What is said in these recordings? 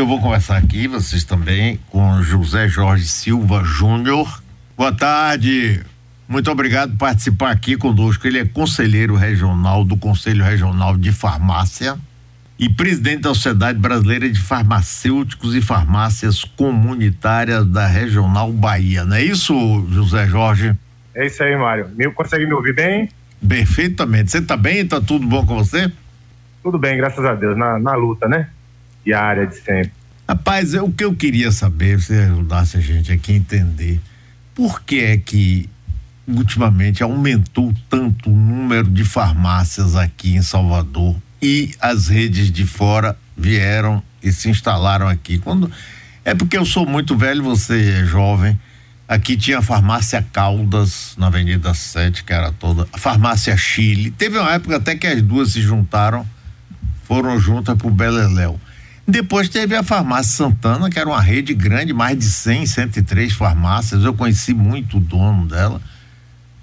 eu vou conversar aqui, vocês também, com José Jorge Silva Júnior. Boa tarde. Muito obrigado por participar aqui conosco. Ele é conselheiro regional do Conselho Regional de Farmácia e presidente da Sociedade Brasileira de Farmacêuticos e Farmácias Comunitárias da Regional Bahia. Não é isso, José Jorge? É isso aí, Mário. Me, consegue me ouvir bem? Perfeitamente. Você está bem? Está tudo bom com você? Tudo bem, graças a Deus. Na, na luta, né? Diária de sempre. Rapaz, é o que eu queria saber, se ajudasse a gente aqui a entender, por que é que ultimamente aumentou tanto o número de farmácias aqui em Salvador e as redes de fora vieram e se instalaram aqui. Quando é porque eu sou muito velho, você é jovem. Aqui tinha a farmácia Caldas na Avenida 7, que era toda, a farmácia Chile. Teve uma época até que as duas se juntaram, foram juntas pro Beleléu. Depois teve a farmácia Santana, que era uma rede grande, mais de 100, 103 farmácias. Eu conheci muito o dono dela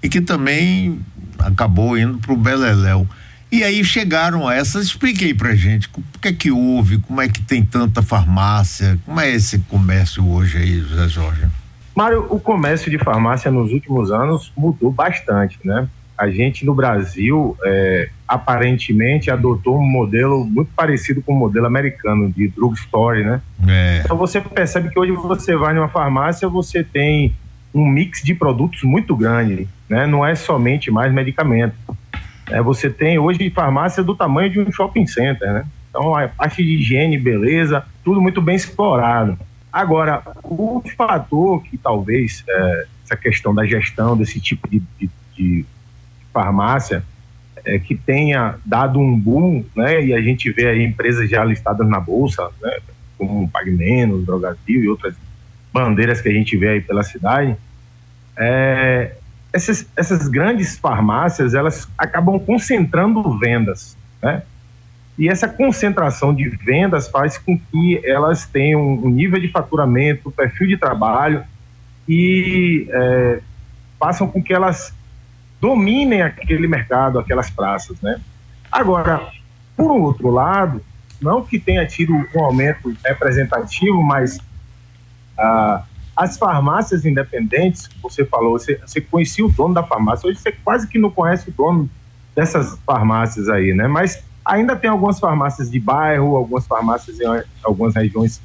e que também acabou indo pro Beleléu. E aí chegaram essas, expliquei pra gente o que é que houve, como é que tem tanta farmácia, como é esse comércio hoje aí, José Jorge? Mário, o comércio de farmácia nos últimos anos mudou bastante, né? A gente no Brasil, é, aparentemente, adotou um modelo muito parecido com o modelo americano de drugstore, né? É. Então você percebe que hoje você vai numa farmácia, você tem um mix de produtos muito grande, né? Não é somente mais medicamento é, você tem hoje farmácia do tamanho de um shopping center, né? Então, a parte de higiene, beleza, tudo muito bem explorado. Agora, o fator que talvez é, essa questão da gestão desse tipo de, de, de farmácia é, que tenha dado um boom, né? E a gente vê aí empresas já listadas na bolsa, né? Como Pague Menos, Drogasil e outras bandeiras que a gente vê aí pela cidade. É, essas, essas grandes farmácias elas acabam concentrando vendas, né? E essa concentração de vendas faz com que elas tenham um nível de faturamento, perfil de trabalho e é, façam com que elas dominem aquele mercado, aquelas praças, né? Agora, por outro lado, não que tenha tido um aumento representativo, mas ah, as farmácias independentes, você falou, você, você conhecia o dono da farmácia, hoje você quase que não conhece o dono dessas farmácias aí, né? Mas ainda tem algumas farmácias de bairro, algumas farmácias em algumas regiões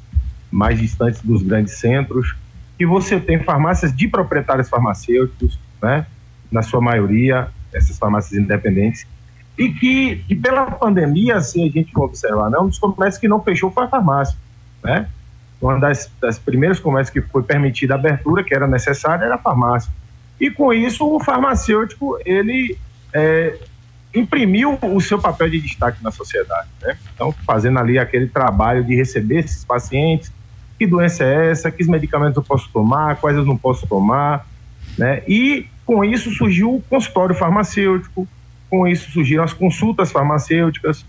mais distantes dos grandes centros, que você tem farmácias de proprietários farmacêuticos, né? Na sua maioria, essas farmácias independentes, e que, que pela pandemia, assim, a gente for observar, né? Um dos comércios que não fechou foi a farmácia, né? uma das, das primeiras comércios que foi permitida a abertura, que era necessária, era a farmácia. E com isso, o farmacêutico, ele é, imprimiu o seu papel de destaque na sociedade. Né? Então, fazendo ali aquele trabalho de receber esses pacientes, que doença é essa, que medicamentos eu posso tomar, quais eu não posso tomar, né? E com isso surgiu o consultório farmacêutico, com isso surgiram as consultas farmacêuticas,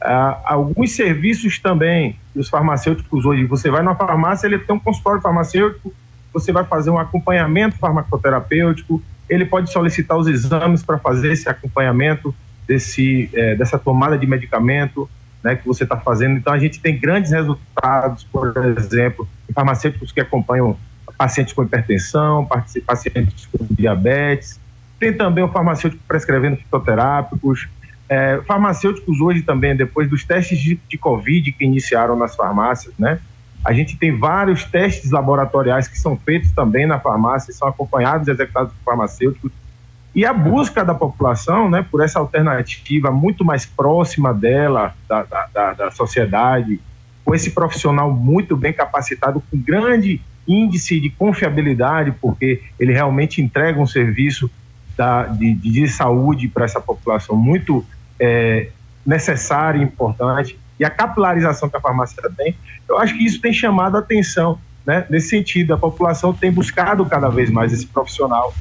ah, alguns serviços também os farmacêuticos hoje, você vai na farmácia, ele tem um consultório farmacêutico, você vai fazer um acompanhamento farmacoterapêutico, ele pode solicitar os exames para fazer esse acompanhamento desse, é, dessa tomada de medicamento né, que você está fazendo. Então, a gente tem grandes resultados, por exemplo, em farmacêuticos que acompanham pacientes com hipertensão, pacientes com diabetes. Tem também o farmacêutico prescrevendo fitoterápicos, é, farmacêuticos hoje também, depois dos testes de, de, Covid que iniciaram nas farmácias, né? A gente tem vários testes laboratoriais que são feitos também na farmácia, são acompanhados e executados por farmacêuticos. E a busca da população, né, por essa alternativa muito mais próxima dela, da, da, da sociedade, com esse profissional muito bem capacitado, com grande índice de confiabilidade, porque ele realmente entrega um serviço da, de, de saúde para essa população muito é, necessária e importante, e a capilarização que a farmácia tem, eu acho que isso tem chamado a atenção, né? Nesse sentido, a população tem buscado cada vez mais esse profissional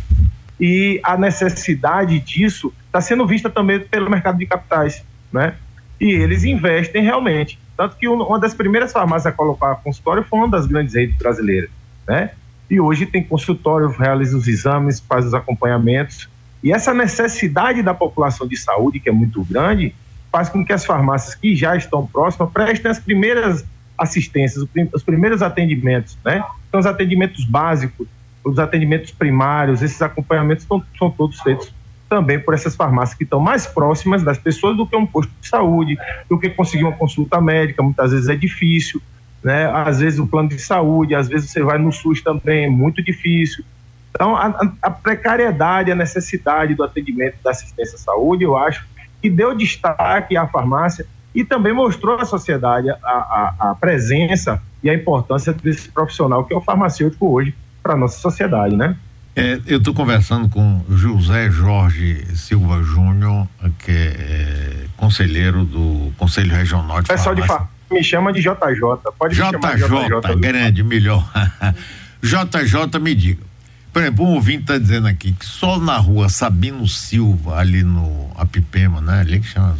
e a necessidade disso está sendo vista também pelo mercado de capitais, né? E eles investem realmente. Tanto que uma das primeiras farmácias a colocar consultório foi uma das grandes redes brasileiras, né? E hoje tem consultório, realiza os exames, faz os acompanhamentos e essa necessidade da população de saúde, que é muito grande, faz com que as farmácias que já estão próximas prestem as primeiras assistências, os primeiros atendimentos, né? Então, os atendimentos básicos, os atendimentos primários, esses acompanhamentos são, são todos feitos também por essas farmácias que estão mais próximas das pessoas do que um posto de saúde, do que conseguir uma consulta médica, muitas vezes é difícil, né? Às vezes o plano de saúde, às vezes você vai no SUS também, é muito difícil. Então, a, a precariedade, a necessidade do atendimento da assistência à saúde, eu acho que deu destaque à farmácia e também mostrou à sociedade a, a, a presença e a importância desse profissional que é o farmacêutico hoje para a nossa sociedade, né? É, eu estou conversando com José Jorge Silva Júnior, que é conselheiro do Conselho Regional de Pessoal Farmácia. de me chama de JJ, pode JJ, me chamar de JJ. grande, melhor. JJ, me diga. Por exemplo, um ouvinte está dizendo aqui que só na rua Sabino Silva, ali no Apipema, né? Ali que chama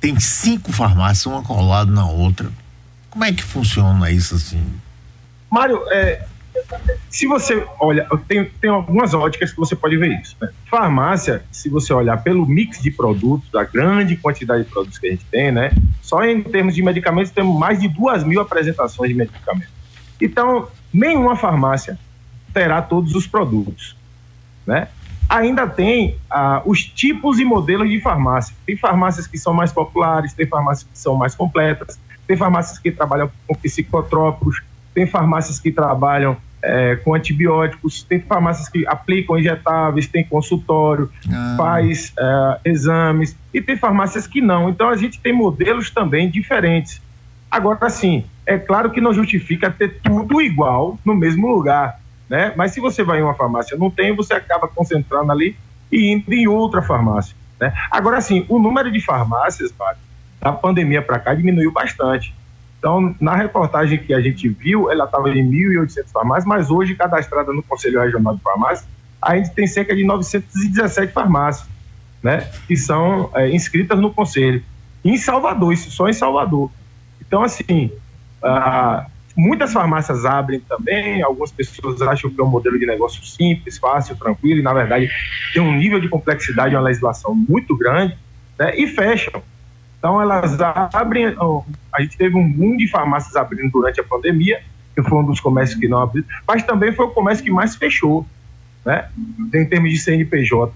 tem cinco farmácias, uma colada na outra. Como é que funciona isso assim? Mário, é, se você olha, tem, tem algumas óticas que você pode ver isso. Né? Farmácia, se você olhar pelo mix de produtos, a grande quantidade de produtos que a gente tem, né? Só em termos de medicamentos temos mais de duas mil apresentações de medicamentos. Então, nenhuma farmácia terá todos os produtos, né? Ainda tem ah, os tipos e modelos de farmácia. Tem farmácias que são mais populares, tem farmácias que são mais completas, tem farmácias que trabalham com psicotrópicos, tem farmácias que trabalham é, com antibióticos, tem farmácias que aplicam injetáveis, tem consultório, ah. faz é, exames, e tem farmácias que não. Então a gente tem modelos também diferentes. Agora, sim, é claro que não justifica ter tudo igual no mesmo lugar, né? Mas se você vai em uma farmácia não tem, você acaba concentrando ali e indo em outra farmácia, né? Agora, sim, o número de farmácias, da pandemia para cá diminuiu bastante. Então, na reportagem que a gente viu, ela estava em 1.800 farmácias, mas hoje, cadastrada no Conselho Regional de Farmácias, a gente tem cerca de 917 farmácias, né, que são é, inscritas no Conselho. Em Salvador, isso só em Salvador. Então, assim, ah, muitas farmácias abrem também, algumas pessoas acham que é um modelo de negócio simples, fácil, tranquilo, e na verdade tem um nível de complexidade, uma legislação muito grande, né, e fecham. Então, elas abrem. A gente teve um boom de farmácias abrindo durante a pandemia, que foi um dos comércios que não abriu, mas também foi o comércio que mais fechou, né? Em termos de CNPJ.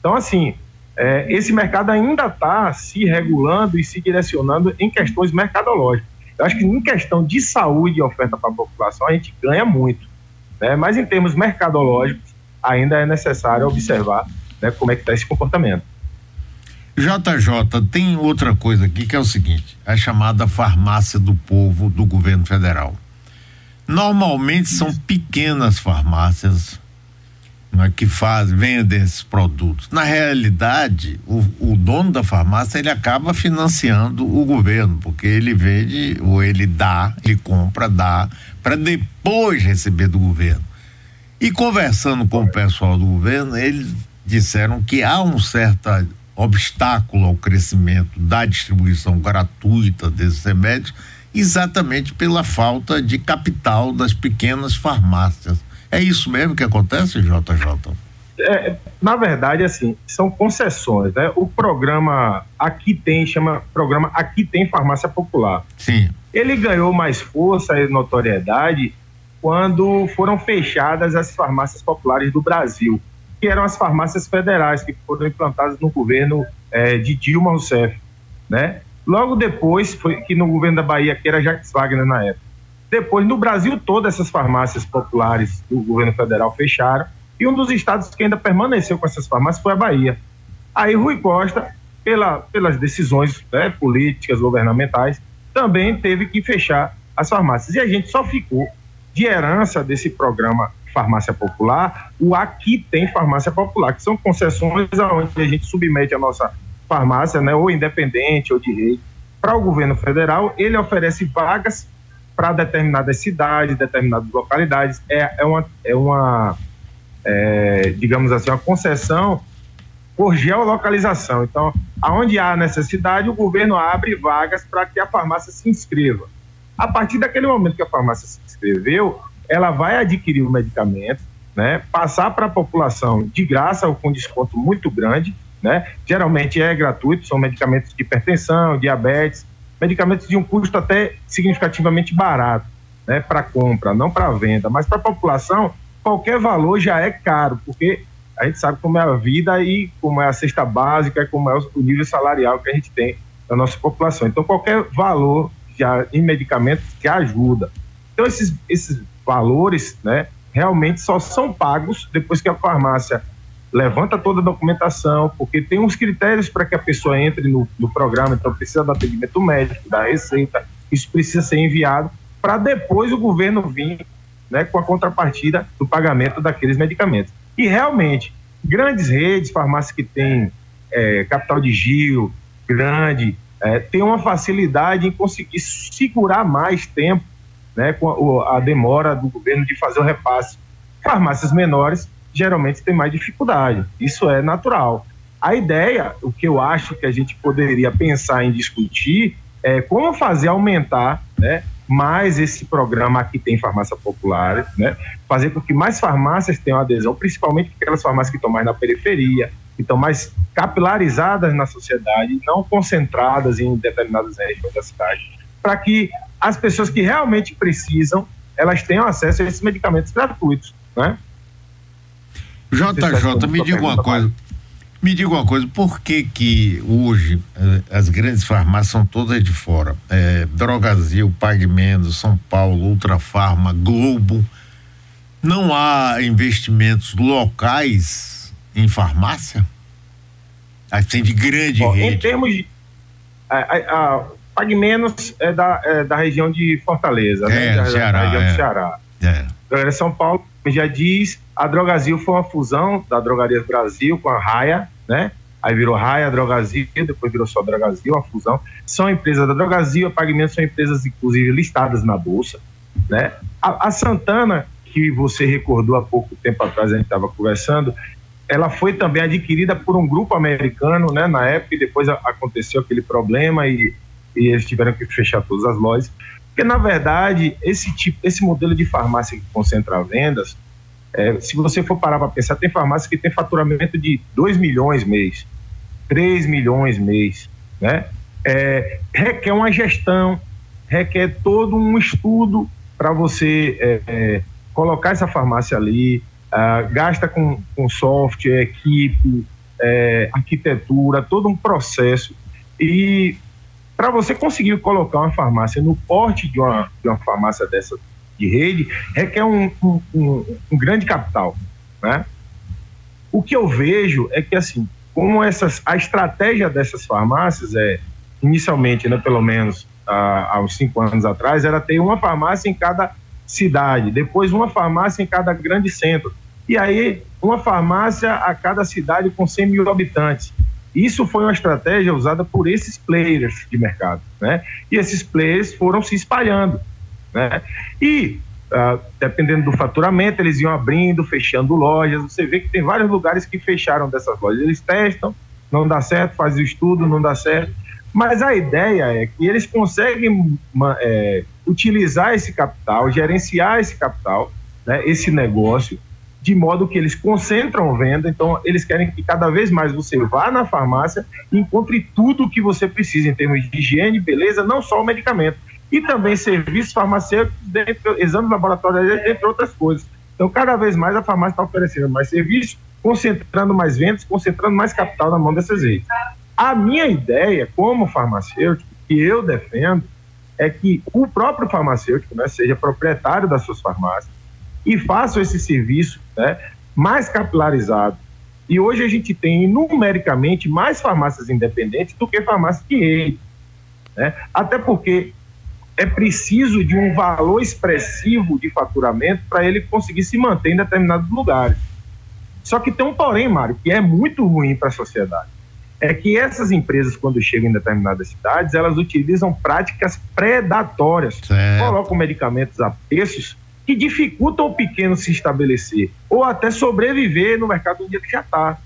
Então, assim, é, esse mercado ainda está se regulando e se direcionando em questões mercadológicas. Eu acho que em questão de saúde e oferta para a população, a gente ganha muito. Né? Mas em termos mercadológicos, ainda é necessário observar né, como é que está esse comportamento. JJ, tem outra coisa aqui que é o seguinte: a chamada farmácia do povo do governo federal. Normalmente são pequenas farmácias né, que fazem, vendem esses produtos. Na realidade, o, o, dono da farmácia ele acaba financiando o governo, porque ele vende ou ele dá, ele compra, dá, para depois receber do governo. E conversando com o pessoal do governo, eles disseram que há um certa obstáculo ao crescimento da distribuição gratuita desses remédios, exatamente pela falta de capital das pequenas farmácias. É isso mesmo que acontece, JJ? É, na verdade, assim, são concessões, né? O programa Aqui Tem, chama programa Aqui Tem Farmácia Popular. Sim. Ele ganhou mais força e notoriedade quando foram fechadas as farmácias populares do Brasil que eram as farmácias federais que foram implantadas no governo é, de Dilma Rousseff, né? Logo depois, foi que no governo da Bahia, que era Jacques Wagner na época. Depois, no Brasil todo, essas farmácias populares do governo federal fecharam, e um dos estados que ainda permaneceu com essas farmácias foi a Bahia. Aí Rui Costa, pela, pelas decisões né, políticas, governamentais, também teve que fechar as farmácias. E a gente só ficou de herança desse programa farmácia popular, o aqui tem farmácia popular, que são concessões onde a gente submete a nossa farmácia, né, ou independente ou de rede, para o governo federal, ele oferece vagas para determinadas cidades, determinadas localidades. É, é uma, é uma é, digamos assim, uma concessão por geolocalização. Então, aonde há necessidade, o governo abre vagas para que a farmácia se inscreva. A partir daquele momento que a farmácia se inscreveu, ela vai adquirir o medicamento, né, passar para a população de graça ou com desconto muito grande, né? Geralmente é gratuito, são medicamentos de hipertensão, diabetes, medicamentos de um custo até significativamente barato, né, para compra, não para venda, mas para a população, qualquer valor já é caro, porque a gente sabe como é a vida e como é a cesta básica, como é o nível salarial que a gente tem da nossa população. Então, qualquer valor já em medicamentos que ajuda. Então, esses, esses valores, né, realmente só são pagos depois que a farmácia levanta toda a documentação, porque tem uns critérios para que a pessoa entre no, no, programa, então precisa do atendimento médico, da receita, isso precisa ser enviado para depois o governo vir né, com a contrapartida do pagamento daqueles medicamentos. E realmente, grandes redes, farmácias que têm é, capital de giro grande, é, tem uma facilidade em conseguir segurar mais tempo né, com a, demora do governo de fazer o repasse. Farmácias menores geralmente têm mais dificuldade, isso é natural. A ideia, o que eu acho que a gente poderia pensar em discutir, é como fazer aumentar né, mais esse programa aqui tem farmácia popular, né? Fazer com que mais farmácias tenham adesão, principalmente aquelas farmácias que estão mais na periferia, que estão mais capilarizadas na sociedade, não concentradas em determinadas regiões da cidade, para que as pessoas que realmente precisam, elas tenham acesso a esses medicamentos gratuitos, né? JJ, me diga uma coisa. Me diga uma coisa, por que que hoje eh, as grandes farmácias são todas de fora? Eh, Drogazil, Pague Menos, São Paulo, Ultrafarma, Globo. Não há investimentos locais em farmácia? Assim, de grande Bom, rede. Em termos de. A, a, a Pague Menos é da, é da região de Fortaleza, né? é, né? Da, Ceará, da região é. do Ceará. É. São Paulo já diz, a Drogazil foi uma fusão da Drogarias Brasil com a Raia, né? Aí virou Raia, Drogazil, depois virou só Drogazil, a fusão. São empresas da Drogazil, a Pagamentos são empresas, inclusive, listadas na Bolsa, né? A, a Santana, que você recordou há pouco tempo atrás, a gente estava conversando, ela foi também adquirida por um grupo americano, né? Na época, e depois aconteceu aquele problema e, e eles tiveram que fechar todas as lojas. Porque, na verdade, esse tipo, esse modelo de farmácia que concentra vendas, é, se você for parar para pensar, tem farmácia que tem faturamento de 2 milhões mês, 3 milhões mês, né? É, requer uma gestão, requer todo um estudo para você é, é, colocar essa farmácia ali, gasta com, com software, equipe, é, arquitetura, todo um processo. E para você conseguir colocar uma farmácia no porte de uma, de uma farmácia dessa de rede, requer um, um, um, um grande capital. Né? O que eu vejo é que, assim, como essas, a estratégia dessas farmácias é, inicialmente, né, pelo menos há, uns cinco anos atrás, era ter uma farmácia em cada cidade, depois uma farmácia em cada grande centro, e aí uma farmácia a cada cidade com 100 mil habitantes. Isso foi uma estratégia usada por esses players de mercado, né? E esses players foram se espalhando, né? E uh, dependendo do faturamento, eles iam abrindo, fechando lojas. Você vê que tem vários lugares que fecharam dessas lojas. Eles testam, não dá certo, fazem o estudo, não dá certo. Mas a ideia é que eles conseguem é, utilizar esse capital, gerenciar esse capital, né, esse negócio, de modo que eles concentram venda, então eles querem que cada vez mais você vá na farmácia e encontre tudo o que você precisa em termos de higiene, beleza, não só o medicamento, e também serviços farmacêuticos, dentro, exames laboratoriais, entre outras coisas. Então, cada vez mais a farmácia está oferecendo mais serviços, concentrando mais vendas, concentrando mais capital na mão dessas redes. A minha ideia, como farmacêutico, que eu defendo, é que o próprio farmacêutico né, seja proprietário das suas farmácias, e façam esse serviço né, mais capilarizado. E hoje a gente tem numericamente mais farmácias independentes do que farmácias de rede. Né? Até porque é preciso de um valor expressivo de faturamento para ele conseguir se manter em determinados lugares. Só que tem um porém, Mário, que é muito ruim para a sociedade. É que essas empresas, quando chegam em determinadas cidades, elas utilizam práticas predatórias. Certo. Colocam medicamentos a preços que dificultam o pequeno se estabelecer ou até sobreviver no mercado onde ele já está.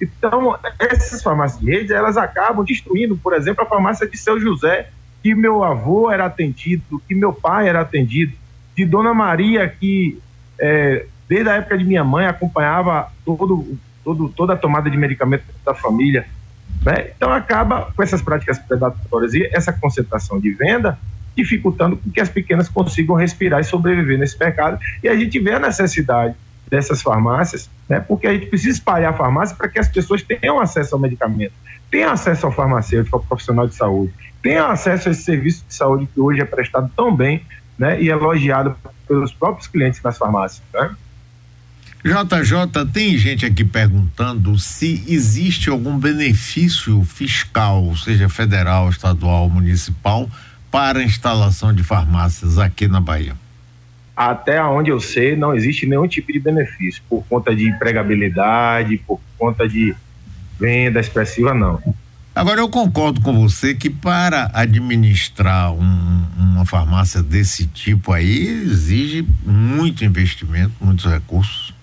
Então, essas farmácias de rede, elas acabam destruindo, por exemplo, a farmácia de Seu José, que meu avô era atendido, que meu pai era atendido, de Dona Maria, que é, desde a época de minha mãe acompanhava todo, todo, toda a tomada de medicamento da família, Né? Então acaba com essas práticas predatórias e essa concentração de venda dificultando que as pequenas consigam respirar e sobreviver nesse mercado. E a gente vê a necessidade dessas farmácias, né? porque a gente precisa espalhar a farmácia para que as pessoas tenham acesso ao medicamento, tenham acesso ao farmacêutico, ao profissional de saúde, tenham acesso a esse serviço de saúde que hoje é prestado tão bem né? e elogiado pelos próprios clientes das farmácias. Né? JJ, tem gente aqui perguntando se existe algum benefício fiscal, seja federal, estadual, municipal, para a instalação de farmácias aqui na Bahia. Até onde eu sei, não existe nenhum tipo de benefício, por conta de empregabilidade, por conta de venda expressiva, não. Agora, eu concordo com você que para administrar um, uma farmácia desse tipo aí, exige muito investimento, muitos recursos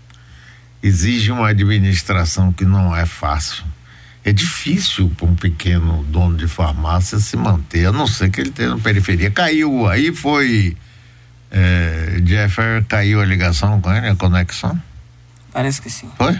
exige uma administração que não é fácil. É difícil para um pequeno dono de farmácia se manter, a não ser que ele tenha na periferia. Caiu, aí foi. É, Jeffer, caiu a ligação com ele, a conexão? Parece que sim. Foi?